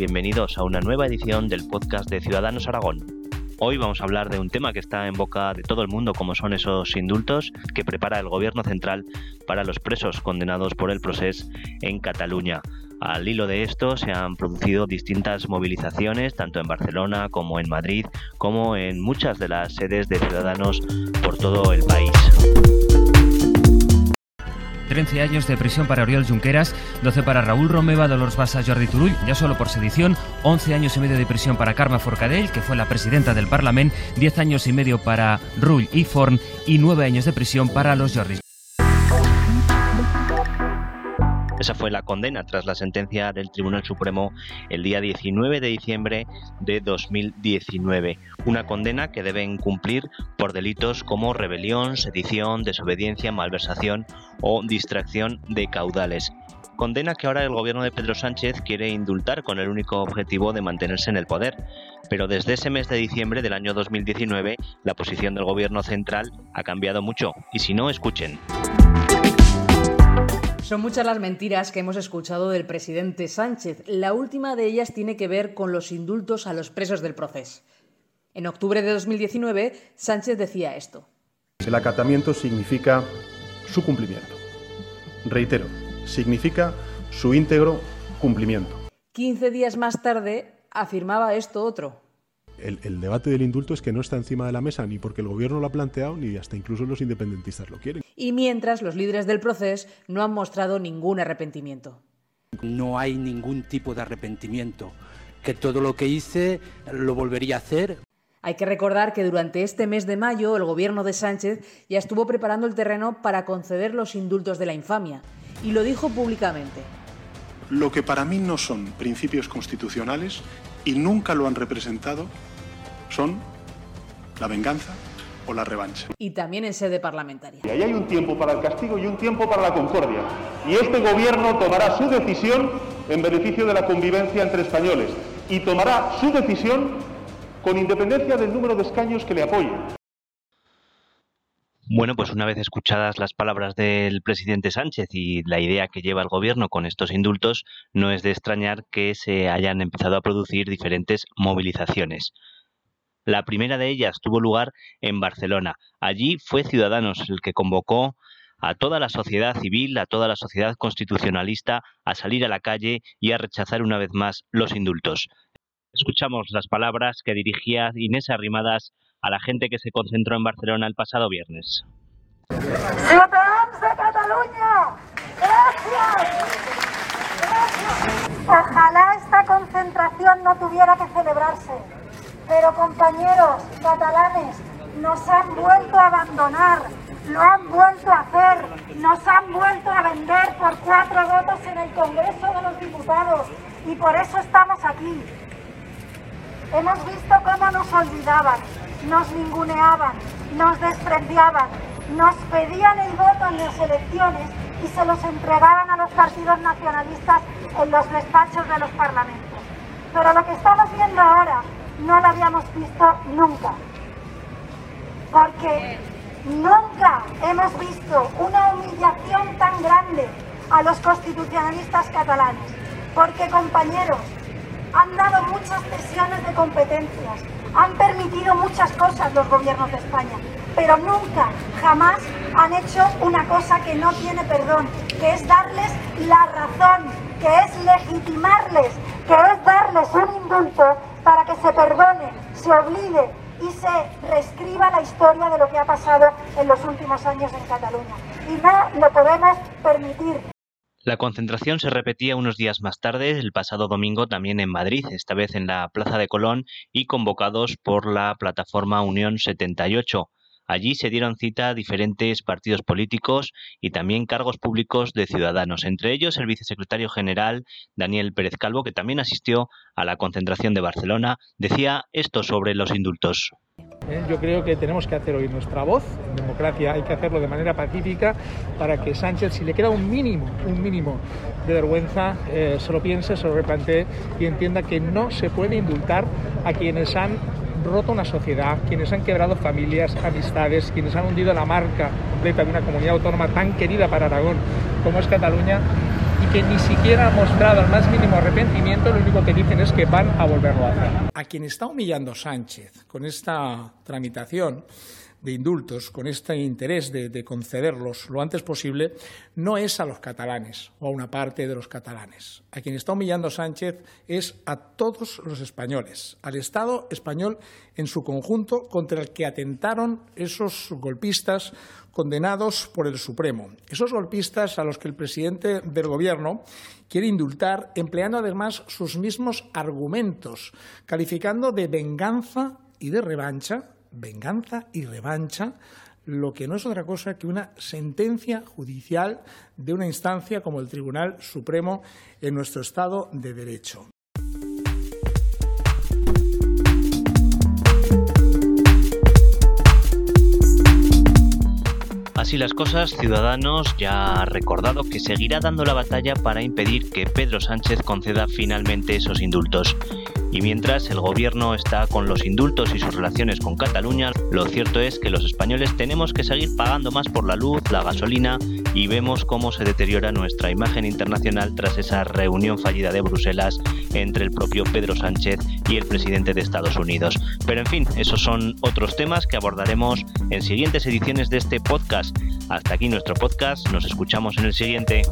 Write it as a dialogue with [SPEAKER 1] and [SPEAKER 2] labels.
[SPEAKER 1] bienvenidos a una nueva edición del podcast de Ciudadanos Aragón. Hoy vamos a hablar de un tema que está en boca de todo el mundo, como son esos indultos que prepara el Gobierno central para los presos condenados por el proceso en Cataluña. Al hilo de esto se han producido distintas movilizaciones, tanto en Barcelona como en Madrid, como en muchas de las sedes de Ciudadanos por todo el país.
[SPEAKER 2] 13 años de prisión para Oriol Junqueras, 12 para Raúl Romeva, Dolores Bassa, Jordi Turull, ya solo por sedición, 11 años y medio de prisión para Carme Forcadell, que fue la presidenta del Parlamento, 10 años y medio para Rull y Forn y 9 años de prisión para los Jordis.
[SPEAKER 1] Esa fue la condena tras la sentencia del Tribunal Supremo el día 19 de diciembre de 2019. Una condena que deben cumplir por delitos como rebelión, sedición, desobediencia, malversación o distracción de caudales. Condena que ahora el gobierno de Pedro Sánchez quiere indultar con el único objetivo de mantenerse en el poder. Pero desde ese mes de diciembre del año 2019, la posición del gobierno central ha cambiado mucho. Y si no, escuchen.
[SPEAKER 3] Son muchas las mentiras que hemos escuchado del presidente Sánchez. La última de ellas tiene que ver con los indultos a los presos del proceso. En octubre de 2019, Sánchez decía esto.
[SPEAKER 4] El acatamiento significa su cumplimiento. Reitero, significa su íntegro cumplimiento.
[SPEAKER 3] 15 días más tarde afirmaba esto otro.
[SPEAKER 4] El, debate del indulto es que no está encima de la mesa ni porque el gobierno lo ha planteado ni hasta incluso los independentistas lo quieren.
[SPEAKER 3] Y mientras los líderes del proceso no han mostrado ningún arrepentimiento.
[SPEAKER 5] No hay ningún tipo de arrepentimiento. Que todo lo que hice lo volvería a hacer.
[SPEAKER 3] Hay que recordar que durante este mes de mayo el gobierno de Sánchez ya estuvo preparando el terreno para conceder los indultos de la infamia y lo dijo públicamente.
[SPEAKER 4] Lo que para mí no son principios constitucionales y nunca lo han representado son la venganza o la revancha.
[SPEAKER 3] Y también en sede parlamentaria.
[SPEAKER 6] Y ahí hay un tiempo para el castigo y un tiempo para la concordia. Y este gobierno tomará su decisión en beneficio de la convivencia entre españoles. Y tomará su decisión con independencia del número de escaños que le apoyen.
[SPEAKER 1] Bueno, pues una vez escuchadas las palabras del presidente Sánchez y la idea que lleva el gobierno con estos indultos, no es de extrañar que se hayan empezado a producir diferentes movilizaciones. La primera de ellas tuvo lugar en Barcelona. Allí fue Ciudadanos el que convocó a toda la sociedad civil, a toda la sociedad constitucionalista a salir a la calle y a rechazar una vez más los indultos. Escuchamos las palabras que dirigía Inés Arrimadas a la gente que se concentró en Barcelona el pasado viernes.
[SPEAKER 7] ¡Ciudadanos de Cataluña! ¡Gracias! Ojalá esta concentración no tuviera que celebrarse pero compañeros catalanes, nos han vuelto a abandonar, lo han vuelto a hacer, nos han vuelto a vender por cuatro votos en el Congreso de los Diputados y por eso estamos aquí. Hemos visto cómo nos olvidaban, nos ninguneaban, nos despreciaban, nos pedían el voto en las elecciones y se los entregaban a los partidos nacionalistas en los despachos de los parlamentos. Pero lo que estamos viendo ahora no lo habíamos visto nunca. Porque nunca hemos visto una humillación tan grande a los constitucionalistas catalanes. Porque compañeros, han dado muchas cesiones de competencias, han permitido muchas cosas los gobiernos de España, pero nunca, jamás han hecho una cosa que no tiene perdón, que es darles la razón, que es legitimarles, que es darles un indulto para se perdone, se olvide y se reescriba la historia de lo que ha pasado en los últimos años en Cataluña. Y no lo podemos permitir.
[SPEAKER 1] La concentración se repetía unos días más tarde, el pasado domingo, también en Madrid, esta vez en la Plaza de Colón y convocados por la plataforma Unión 78. Allí se dieron cita a diferentes partidos políticos y también cargos públicos de ciudadanos, entre ellos el vicesecretario general Daniel Pérez Calvo, que también asistió a la concentración de Barcelona, decía esto sobre los indultos.
[SPEAKER 8] Eh, yo creo que tenemos que hacer oír nuestra voz. En democracia hay que hacerlo de manera pacífica para que Sánchez, si le queda un mínimo, un mínimo de vergüenza, eh, se lo piense, se lo replantee y entienda que no se puede indultar a quienes han roto una sociedad, quienes han quebrado familias, amistades, quienes han hundido la marca completa de una comunidad autónoma tan querida para Aragón como es Cataluña y que ni siquiera han mostrado el más mínimo arrepentimiento, lo único que dicen es que van a volverlo a hacer. A quien está humillando Sánchez con esta tramitación de indultos, con este interés de, concederlos lo antes posible, no es a los catalanes o a una parte de los catalanes. A quien está humillando Sánchez es a todos los españoles, al Estado español en su conjunto contra el que atentaron esos golpistas condenados por el Supremo. Esos golpistas a los que el presidente del Gobierno quiere indultar empleando además sus mismos argumentos, calificando de venganza y de revancha venganza y revancha, lo que no es otra cosa que una sentencia judicial de una instancia como el Tribunal Supremo en nuestro Estado de Derecho.
[SPEAKER 1] Así las cosas, Ciudadanos ya ha recordado que seguirá dando la batalla para impedir que Pedro Sánchez conceda finalmente esos indultos. Y mientras el gobierno está con los indultos y sus relaciones con Cataluña, lo cierto es que los españoles tenemos que seguir pagando más por la luz, la gasolina y vemos cómo se deteriora nuestra imagen internacional tras esa reunión fallida de Bruselas entre el propio Pedro Sánchez y el presidente de Estados Unidos. Pero en fin, esos son otros temas que abordaremos en siguientes ediciones de este podcast. Hasta aquí nuestro podcast, nos escuchamos en el siguiente.